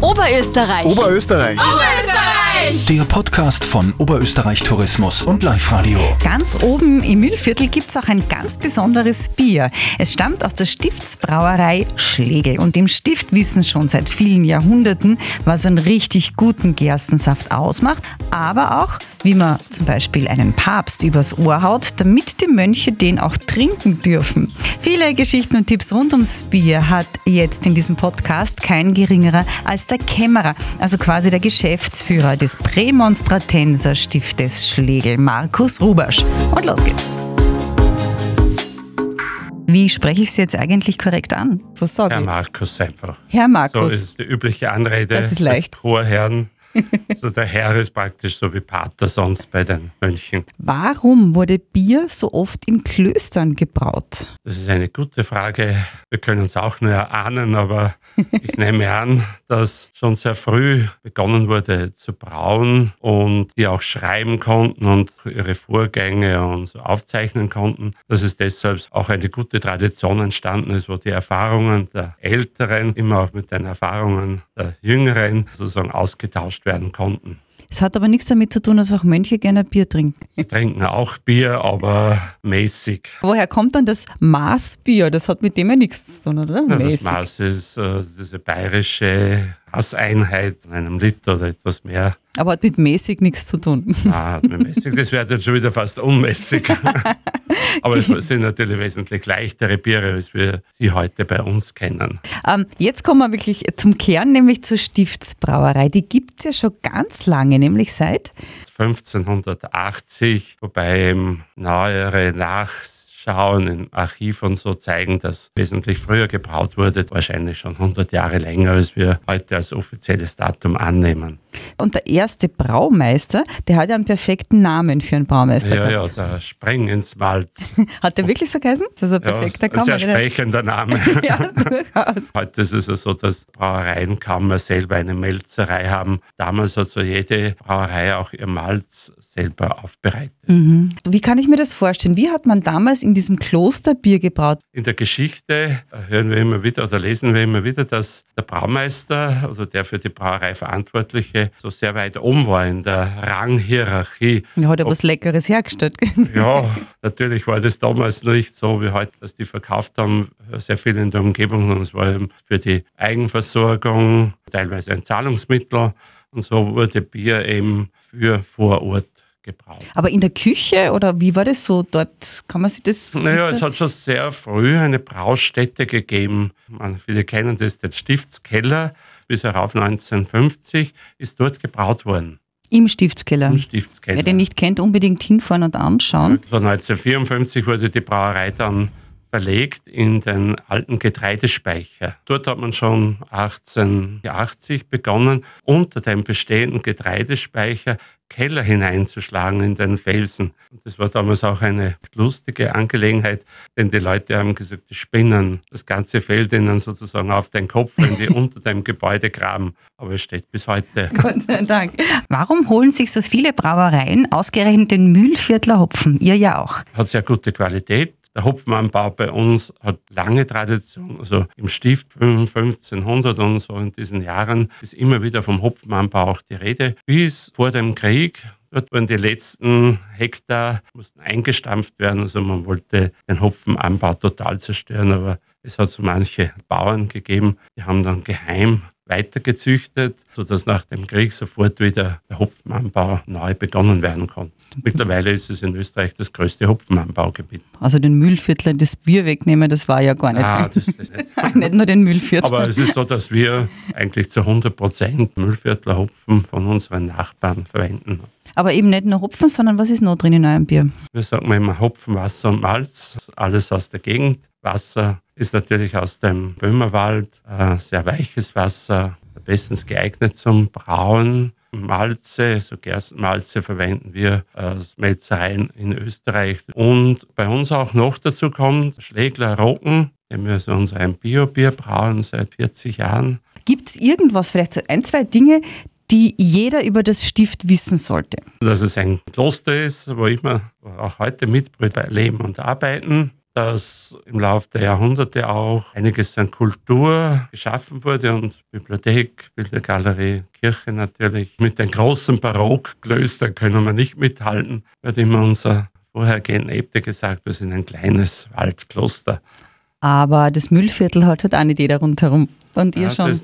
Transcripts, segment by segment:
Oberösterreich. Oberösterreich. Oberösterreich. Der Podcast von Oberösterreich Tourismus und Live Radio. Ganz oben im Mühlviertel gibt es auch ein ganz besonderes Bier. Es stammt aus der Stiftsbrauerei Schlegel. Und im Stift wissen schon seit vielen Jahrhunderten, was einen richtig guten Gerstensaft ausmacht, aber auch, wie man zum Beispiel einen Papst übers Ohr haut, damit die Mönche den auch trinken dürfen. Viele Geschichten und Tipps rund ums Bier hat jetzt in diesem Podcast kein geringerer als der Kämmerer, also quasi der Geschäftsführer des Prämonstratenser Stiftes Schlegel, Markus Rubasch. Und los geht's. Wie spreche ich Sie jetzt eigentlich korrekt an? Was sage Herr ich? Markus einfach. Herr So Markus. ist die übliche Anrede Das ist leicht. des Chorherrn. So der Herr ist praktisch so wie Pater sonst bei den Mönchen. Warum wurde Bier so oft in Klöstern gebraut? Das ist eine gute Frage. Wir können es auch nur erahnen, aber ich nehme an, dass schon sehr früh begonnen wurde zu brauen und die auch schreiben konnten und ihre Vorgänge und so aufzeichnen konnten, dass es deshalb auch eine gute Tradition entstanden ist, wo die Erfahrungen der Älteren immer auch mit den Erfahrungen der Jüngeren sozusagen ausgetauscht werden konnten. Es hat aber nichts damit zu tun, dass auch Mönche gerne Bier trinken. Sie trinken auch Bier, aber mäßig. Woher kommt dann das Maßbier? Das hat mit dem ja nichts zu tun, oder? Ja, das. Maß ist äh, diese bayerische Maßeinheit in einem Liter oder etwas mehr. Aber hat mit mäßig nichts zu tun. Ah, hat man mäßig. Das wäre dann schon wieder fast unmäßig. Aber es sind natürlich wesentlich leichtere Biere, als wir sie heute bei uns kennen. Ähm, jetzt kommen wir wirklich zum Kern, nämlich zur Stiftsbrauerei. Die gibt es ja schon ganz lange, nämlich seit 1580, wobei neuere Nachschauen im Archiv und so zeigen, dass wesentlich früher gebraut wurde, wahrscheinlich schon 100 Jahre länger, als wir heute als offizielles Datum annehmen. Und der erste Braumeister, der hat ja einen perfekten Namen für einen Braumeister Ja, ja, gehabt. der Sprengensmalz. Hat der wirklich so geheißen? Das ist ein perfekter ja, ein sehr sprechender Name. Ja, durchaus. Heute ist es ja so, dass Brauereienkammer selber eine Melzerei haben. Damals hat so jede Brauerei auch ihr Malz selber aufbereitet. Wie kann ich mir das vorstellen? Wie hat man damals in diesem Kloster Bier gebraut? In der Geschichte hören wir immer wieder oder lesen wir immer wieder, dass der Braumeister oder der für die Brauerei Verantwortliche so sehr weit oben war in der Ranghierarchie. Ja, hat er was Leckeres hergestellt. Ja, natürlich war das damals nicht so wie heute, dass die verkauft haben, sehr viel in der Umgebung, sondern es war eben für die Eigenversorgung, teilweise ein Zahlungsmittel. Und so wurde Bier eben für vor Ort gebraut. Aber in der Küche oder wie war das so dort? Kann man sich das Naja, es hat schon sehr früh eine Braustätte gegeben. Man, viele kennen das, der Stiftskeller. Bis herauf 1950 ist dort gebraut worden. im Stiftskeller? Im Stiftskeller. Wer den nicht kennt, unbedingt hinfahren und anschauen. So 1954 wurde die Brauerei dann verlegt in den alten Getreidespeicher. Dort hat man schon 1880 begonnen, unter dem bestehenden Getreidespeicher Keller hineinzuschlagen in den Felsen. Und das war damals auch eine lustige Angelegenheit, denn die Leute haben gesagt, die spinnen. Das ganze fällt ihnen sozusagen auf den Kopf, wenn die unter dem Gebäude graben. Aber es steht bis heute. Gott sei Dank. Warum holen sich so viele Brauereien ausgerechnet den Mühlviertler Hopfen? Ihr ja auch. hat sehr gute Qualität. Der Hopfenanbau bei uns hat lange Tradition. Also im Stift 1500 und so in diesen Jahren ist immer wieder vom Hopfenanbau auch die Rede. Bis vor dem Krieg, dort wurden die letzten Hektar mussten eingestampft werden. Also man wollte den Hopfenanbau total zerstören, aber es hat so manche Bauern gegeben, die haben dann geheim weitergezüchtet, sodass nach dem Krieg sofort wieder der Hopfenanbau neu begonnen werden konnte. Mittlerweile ist es in Österreich das größte Hopfenanbaugebiet. Also den Mühlviertler das Bier wegnehmen, das war ja gar nicht. Ah, das ist nicht. nicht nur den Mühlviertler. Aber es ist so, dass wir eigentlich zu 100 Prozent Müllviertler Hopfen von unseren Nachbarn verwenden. Aber eben nicht nur Hopfen, sondern was ist noch drin in eurem Bier? Wir sagen immer Hopfen, Wasser und Malz, alles aus der Gegend. Wasser ist natürlich aus dem Böhmerwald, äh, sehr weiches Wasser, bestens geeignet zum Brauen. Malze, so Gerstenmalze verwenden wir aus Melzereien in Österreich. Und bei uns auch noch dazu kommt Schlägler Rocken, dem wir so unser Bio-Bier brauen seit 40 Jahren. Gibt es irgendwas, vielleicht so ein, zwei Dinge, die jeder über das Stift wissen sollte? dass es ein Kloster ist, wo immer, auch heute Mitbrüder leben und arbeiten. Dass im Laufe der Jahrhunderte auch einiges an Kultur geschaffen wurde und Bibliothek, Bildergalerie, Kirche natürlich. Mit den großen Barockklöstern können wir nicht mithalten, wird immer unser vorhergehender Äbte gesagt, wir sind ein kleines Waldkloster. Aber das Müllviertel hat halt auch nicht jeder rundherum. Und ihr Ja, schon.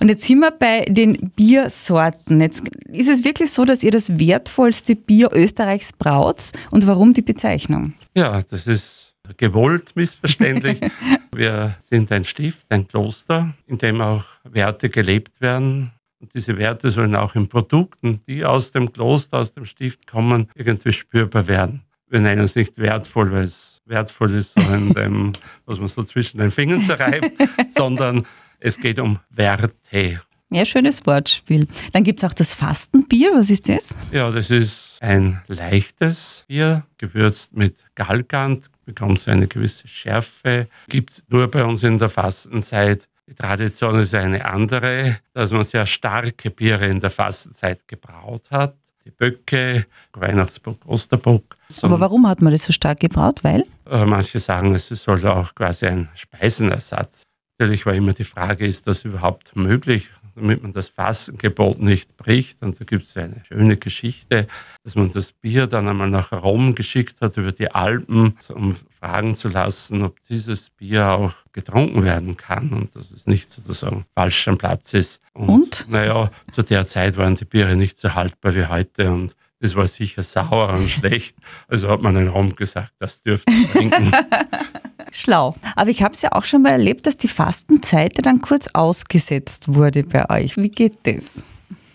Und jetzt sind wir bei den Biersorten. Jetzt ist es wirklich so, dass ihr das wertvollste Bier Österreichs braut. Und warum die Bezeichnung? Ja, das ist gewollt missverständlich. Wir sind ein Stift, ein Kloster, in dem auch Werte gelebt werden. Und diese Werte sollen auch in Produkten, die aus dem Kloster, aus dem Stift kommen, irgendwie spürbar werden. Wir nennen es nicht wertvoll, weil es wertvoll ist, so in dem, was man so zwischen den Fingern zerreibt, sondern es geht um Werte. Ja, schönes Wortspiel. Dann gibt es auch das Fastenbier. Was ist das? Ja, das ist ein leichtes Bier, gewürzt mit Galgant, bekommt so eine gewisse Schärfe. Gibt es nur bei uns in der Fastenzeit. Die Tradition ist eine andere, dass man sehr starke Biere in der Fastenzeit gebraut hat. Die Böcke, Weihnachtsbock, Osterbock. Aber warum hat man das so stark gebraut? Weil? Äh, Manche sagen, es soll auch quasi ein Speisenersatz. Natürlich war immer die Frage, ist das überhaupt möglich, damit man das Fassengebot nicht bricht. Und da gibt es eine schöne Geschichte, dass man das Bier dann einmal nach Rom geschickt hat über die Alpen, um fragen zu lassen, ob dieses Bier auch getrunken werden kann und dass es nicht sozusagen falsch am Platz ist. Und? Naja, zu der Zeit waren die Biere nicht so haltbar wie heute und das war sicher sauer und schlecht. Also hat man in Rom gesagt, das dürft ihr trinken. Schlau. Aber ich habe es ja auch schon mal erlebt, dass die Fastenzeit dann kurz ausgesetzt wurde bei euch. Wie geht das?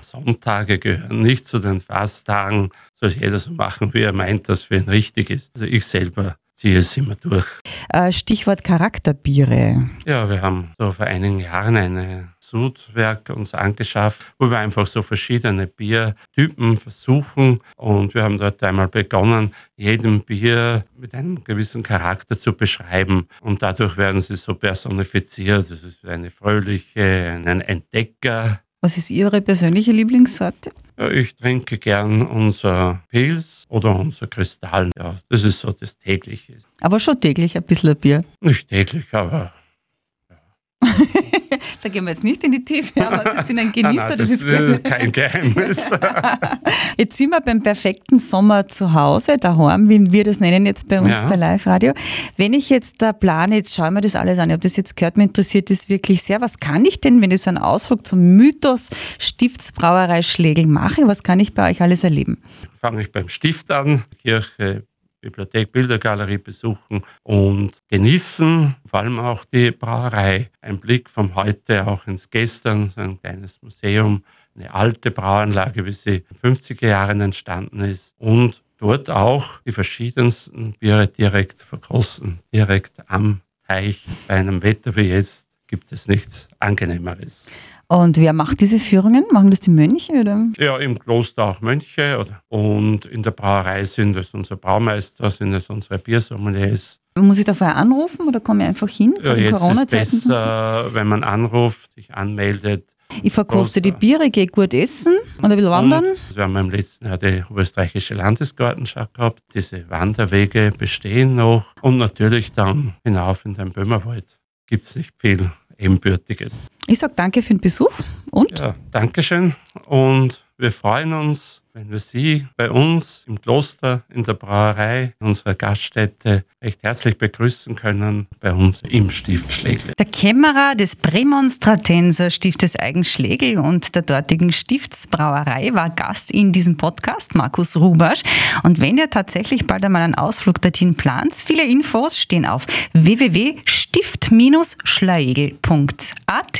Sonntage gehören nicht zu den Fasttagen. Soll jeder so machen, wie er meint, dass für ihn richtig ist. Also ich selber ziehe es immer durch. Äh, Stichwort Charakterbiere. Ja, wir haben so vor einigen Jahren eine Sudwerk uns angeschafft, wo wir einfach so verschiedene Biertypen versuchen. Und wir haben dort einmal begonnen, jedem Bier mit einem gewissen Charakter zu beschreiben. Und dadurch werden sie so personifiziert. Das ist eine fröhliche, ein Entdecker, Was ist Ihre persönliche Lieblingssorte? Ja, ich trinke gern unser Pils oder unser Kristall. Ja, das ist so das tägliche. Aber schon täglich ein bisschen Bier. Nicht täglich, aber Da gehen wir jetzt nicht in die Tiefe, aber Sie sind ein nein, Genießer, nein, das, das ist gut. kein Geheimnis. Jetzt sind wir beim perfekten Sommer zu Hause, daheim, wie wir das nennen jetzt bei uns Ja. bei Live Radio. Wenn ich jetzt da plane, jetzt schaue ich mir das alles an, ich habe das jetzt gehört, mir interessiert das wirklich sehr. Was kann ich denn, wenn ich so einen Ausflug zum Mythos Stiftsbrauerei Schlegel mache, was kann ich bei euch alles erleben? Fange ich beim Stift an, Kirche, Bibliothek, Bildergalerie besuchen und genießen, vor allem auch die Brauerei. Ein Blick vom Heute auch ins Gestern, so ein kleines Museum, eine alte Brauanlage, wie sie in den 50er Jahren entstanden ist und dort auch die verschiedensten Biere direkt verkosten, direkt am Teich. Bei einem Wetter wie jetzt gibt es nichts Angenehmeres. Und wer macht diese Führungen? Machen das die Mönche oder? Ja, im Kloster auch Mönche oder, und in der Brauerei sind es unsere Braumeister, sind es unsere Biersommeliers. Muss ich da vorher anrufen oder komme ich einfach hin? Ja, jetzt ist besser, wenn man anruft, sich anmeldet. Ich verkoste die Kloster. Biere, gehe gut essen und ein bisschen wandern. Wir haben im letzten Jahr die österreichische Landesgartenschau gehabt. Diese Wanderwege bestehen noch. Und natürlich dann hinauf in den Böhmerwald gibt es nicht viel Ebenbürtiges. Ich sage danke für den Besuch und Ja, Dankeschön. Und wir freuen uns, wenn wir Sie bei uns im Kloster, in der Brauerei, in unserer Gaststätte recht herzlich begrüßen können, bei uns im Stift Schlägle. der Kämmerer des Prämonstratenser Stiftes Eigenschlegel und der dortigen Stiftsbrauerei war Gast in diesem Podcast, Markus Rubasch. Und wenn ihr tatsächlich bald einmal einen Ausflug dorthin plant, viele Infos stehen auf www.stift-schlegel.at.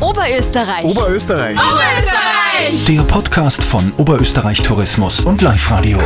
Oberösterreich. Oberösterreich. Oberösterreich. Der Podcast von Oberösterreich Tourismus und Live Radio.